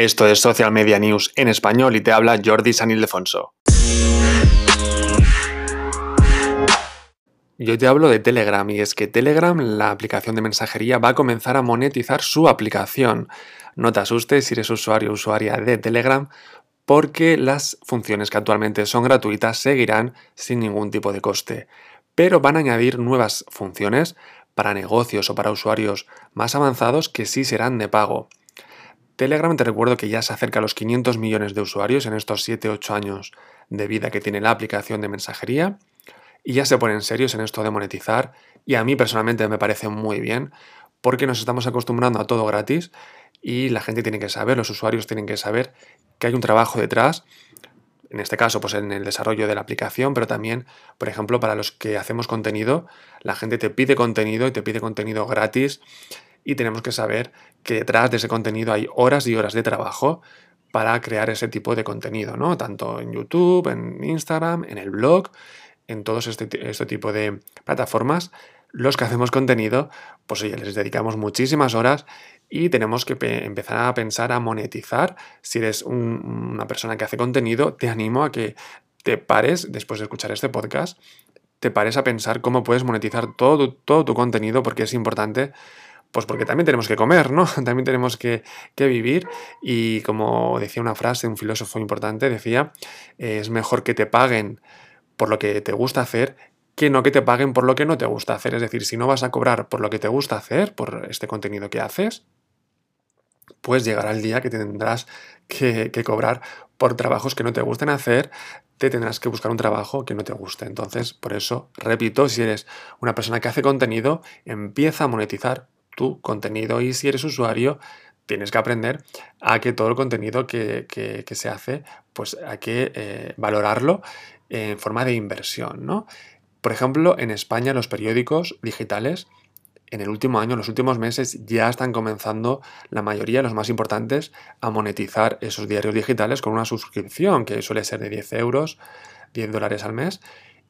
Esto es Social Media News en español y te habla Jordi San Ildefonso. Yo te hablo de Telegram y es que Telegram, la aplicación de mensajería, va a comenzar a monetizar su aplicación. No te asustes si eres usuario o usuaria de Telegram porque las funciones que actualmente son gratuitas seguirán sin ningún tipo de coste. Pero van a añadir nuevas funciones para negocios o para usuarios más avanzados que sí serán de pago. Telegram te recuerdo que ya se acerca a los 500 millones de usuarios en estos 7-8 años de vida que tiene la aplicación de mensajería. Y ya se ponen serios en esto de monetizar y a mí personalmente me parece muy bien porque nos estamos acostumbrando a todo gratis y la gente tiene que saber, los usuarios tienen que saber que hay un trabajo detrás, en este caso pues en el desarrollo de la aplicación, pero también, por ejemplo, para los que hacemos contenido, la gente te pide contenido y te pide contenido gratis y tenemos que saber que detrás de ese contenido hay horas y horas de trabajo para crear ese tipo de contenido, ¿no? Tanto en YouTube, en Instagram, en el blog, en todos este, este tipo de plataformas, los que hacemos contenido, pues oye, les dedicamos muchísimas horas y tenemos que empezar a pensar a monetizar. Si eres una persona que hace contenido, te animo a que te pares, después de escuchar este podcast, te pares a pensar cómo puedes monetizar todo, todo tu contenido porque es importante pues porque también tenemos que comer, ¿no? También tenemos que, vivir y como decía una frase, un filósofo importante, decía, es mejor que te paguen por lo que te gusta hacer que no que te paguen por lo que no te gusta hacer. Es decir, si no vas a cobrar por lo que te gusta hacer, por este contenido que haces, pues llegará el día que tendrás que, que cobrar por trabajos que no te gusten hacer, te tendrás que buscar un trabajo que no te guste. Entonces, por eso, repito, si eres una persona que hace contenido, empieza a monetizar tu contenido y si eres usuario tienes que aprender a que todo el contenido que, se hace pues hay que eh, valorarlo en forma de inversión, ¿no? Por ejemplo, en España los periódicos digitales en el último año, en los últimos meses, ya están comenzando la mayoría, los más importantes, a monetizar esos diarios digitales con una suscripción que suele ser de 10 euros, 10 dólares al mes,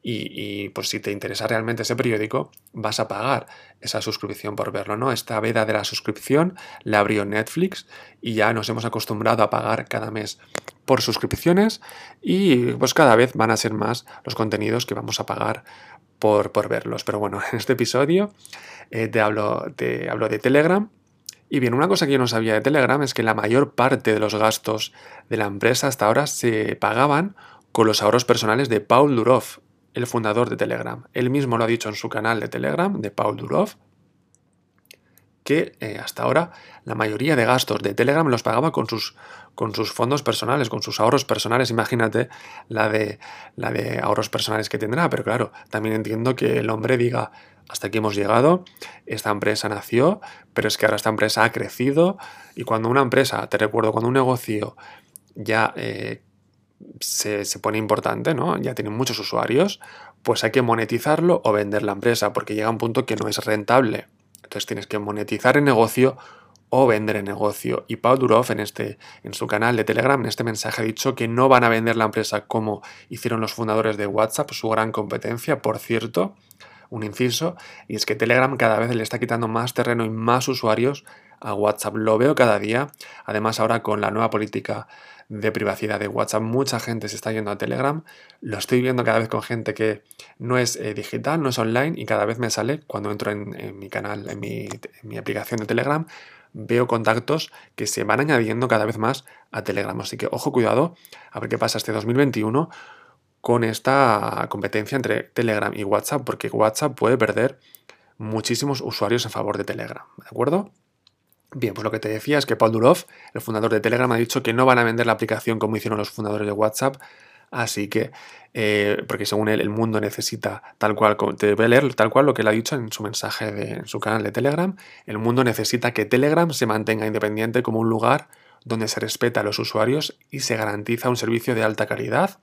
y, pues si te interesa realmente ese periódico, vas a pagar esa suscripción por verlo, ¿no? Esta veda de la suscripción la abrió Netflix y ya nos hemos acostumbrado a pagar cada mes por suscripciones y pues cada vez van a ser más los contenidos que vamos a pagar por, por verlos. Pero bueno, en este episodio eh, te, hablo, te hablo de Telegram. Y bien, una cosa que yo no sabía de Telegram es que la mayor parte de los gastos de la empresa hasta ahora se pagaban con los ahorros personales de Paul Durov, el fundador de Telegram. Él mismo lo ha dicho en su canal de Telegram, de Paul Durov, que eh, hasta ahora la mayoría de gastos de Telegram los pagaba con sus, con sus fondos personales, con sus ahorros personales. Imagínate la de, la de ahorros personales que tendrá, pero claro, también entiendo que el hombre diga, hasta aquí hemos llegado, esta empresa nació, pero es que ahora esta empresa ha crecido y cuando una empresa, te recuerdo, cuando un negocio ya eh, se, pone importante, ¿no? Ya tiene muchos usuarios, pues hay que monetizarlo o vender la empresa, porque llega un punto que no es rentable. Entonces tienes que monetizar el negocio o vender el negocio. Y Paul Durov en, este, en su canal de Telegram, en este mensaje, ha dicho que no van a vender la empresa como hicieron los fundadores de WhatsApp, su gran competencia, por cierto, un inciso, y es que Telegram cada vez le está quitando más terreno y más usuarios a WhatsApp. Lo veo cada día. Además, ahora con la nueva política de privacidad de WhatsApp, mucha gente se está yendo a Telegram. Lo estoy viendo cada vez con gente que no es eh, digital, no es online y cada vez me sale cuando entro en, mi canal, en mi, en mi aplicación de Telegram, veo contactos que se van añadiendo cada vez más a Telegram. Así que ojo, cuidado, a ver qué pasa este 2021 con esta competencia entre Telegram y WhatsApp, porque WhatsApp puede perder muchísimos usuarios a favor de Telegram, ¿de acuerdo? Bien, pues lo que te decía es que Paul Durov, el fundador de Telegram, ha dicho que no van a vender la aplicación como hicieron los fundadores de WhatsApp, así que, eh, porque según él, el mundo necesita tal cual, te voy leer tal cual lo que él ha dicho en su mensaje de, en su canal de Telegram, el mundo necesita que Telegram se mantenga independiente como un lugar donde se respeta a los usuarios y se garantiza un servicio de alta calidad.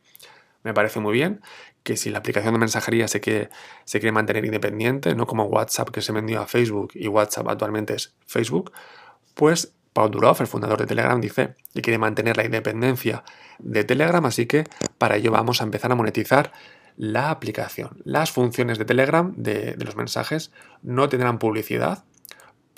Me parece muy bien que si la aplicación de mensajería se quiere, se quiere mantener independiente, no como WhatsApp que se vendió a Facebook y WhatsApp actualmente es Facebook, pues Paul Durov, el fundador de Telegram, dice que quiere mantener la independencia de Telegram, así que para ello vamos a empezar a monetizar la aplicación. Las funciones de Telegram, de, de los mensajes, no tendrán publicidad,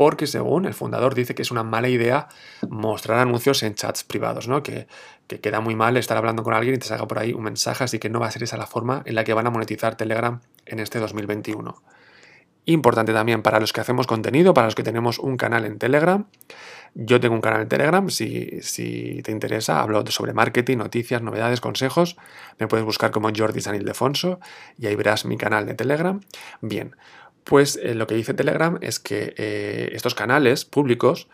porque según el fundador dice que es una mala idea mostrar anuncios en chats privados, ¿no? Que, que queda muy mal estar hablando con alguien y te salga por ahí un mensaje, así que no va a ser esa la forma en la que van a monetizar Telegram en este 2021. Importante también para los que hacemos contenido, para los que tenemos un canal en Telegram. Yo tengo un canal en Telegram, si, si te interesa, hablo sobre marketing, noticias, novedades, consejos. Me puedes buscar como Jordi San Ildefonso y ahí verás mi canal de Telegram. Bien, pues eh, lo que dice Telegram es que eh, estos canales públicos,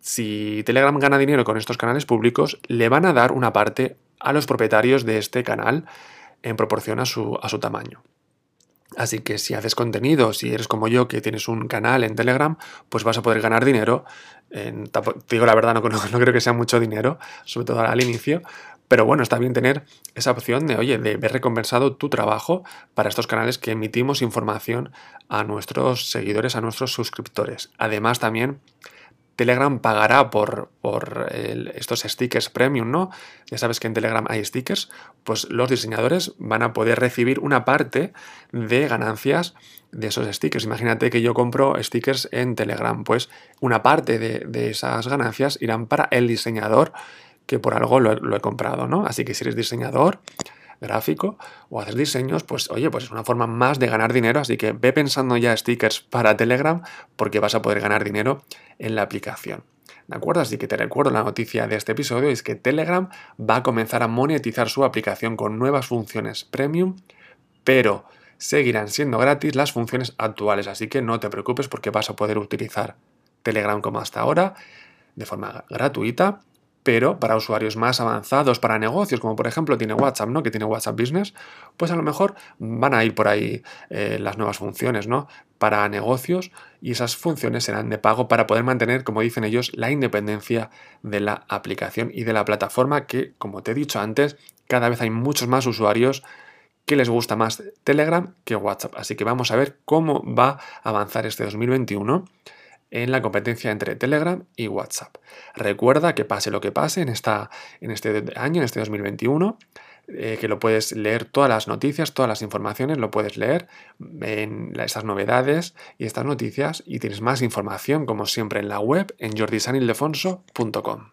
si Telegram gana dinero con estos canales públicos, le van a dar una parte a los propietarios de este canal en proporción a su, a su tamaño. Así que si haces contenido, si eres como yo que tienes un canal en Telegram, pues vas a poder ganar dinero. te digo la verdad, no, creo que sea mucho dinero, sobre todo al inicio, pero bueno, está bien tener esa opción de, oye, de ver recompensado tu trabajo para estos canales que emitimos información a nuestros seguidores, a nuestros suscriptores. Además también Telegram pagará por, por estos stickers premium, ¿no? Ya sabes que en Telegram hay stickers, pues los diseñadores van a poder recibir una parte de ganancias de esos stickers. Imagínate que yo compro stickers en Telegram, pues una parte de, esas ganancias irán para el diseñador que por algo lo, he comprado, ¿no? Así que si eres diseñador, gráfico o haces diseños, pues oye, pues es una forma más de ganar dinero, así que ve pensando ya stickers para Telegram porque vas a poder ganar dinero en la aplicación. ¿De acuerdo? Así que te recuerdo la noticia de este episodio, es que Telegram va a comenzar a monetizar su aplicación con nuevas funciones premium, pero seguirán siendo gratis las funciones actuales, así que no te preocupes porque vas a poder utilizar Telegram como hasta ahora de forma gratuita pero para usuarios más avanzados, para negocios, como por ejemplo tiene WhatsApp, ¿no? Que tiene WhatsApp Business, pues a lo mejor van a ir por ahí eh, las nuevas funciones, ¿no? Para negocios y esas funciones serán de pago para poder mantener, como dicen ellos, la independencia de la aplicación y de la plataforma que, como te he dicho antes, cada vez hay muchos más usuarios que les gusta más Telegram que WhatsApp. Así que vamos a ver cómo va a avanzar este 2021 en la competencia entre Telegram y WhatsApp. Recuerda que pase lo que pase en, esta, en este año, en este 2021, eh, que lo puedes leer todas las noticias, todas las informaciones, lo puedes leer en estas novedades y estas noticias y tienes más información como siempre en la web en jordisanildefonso.com.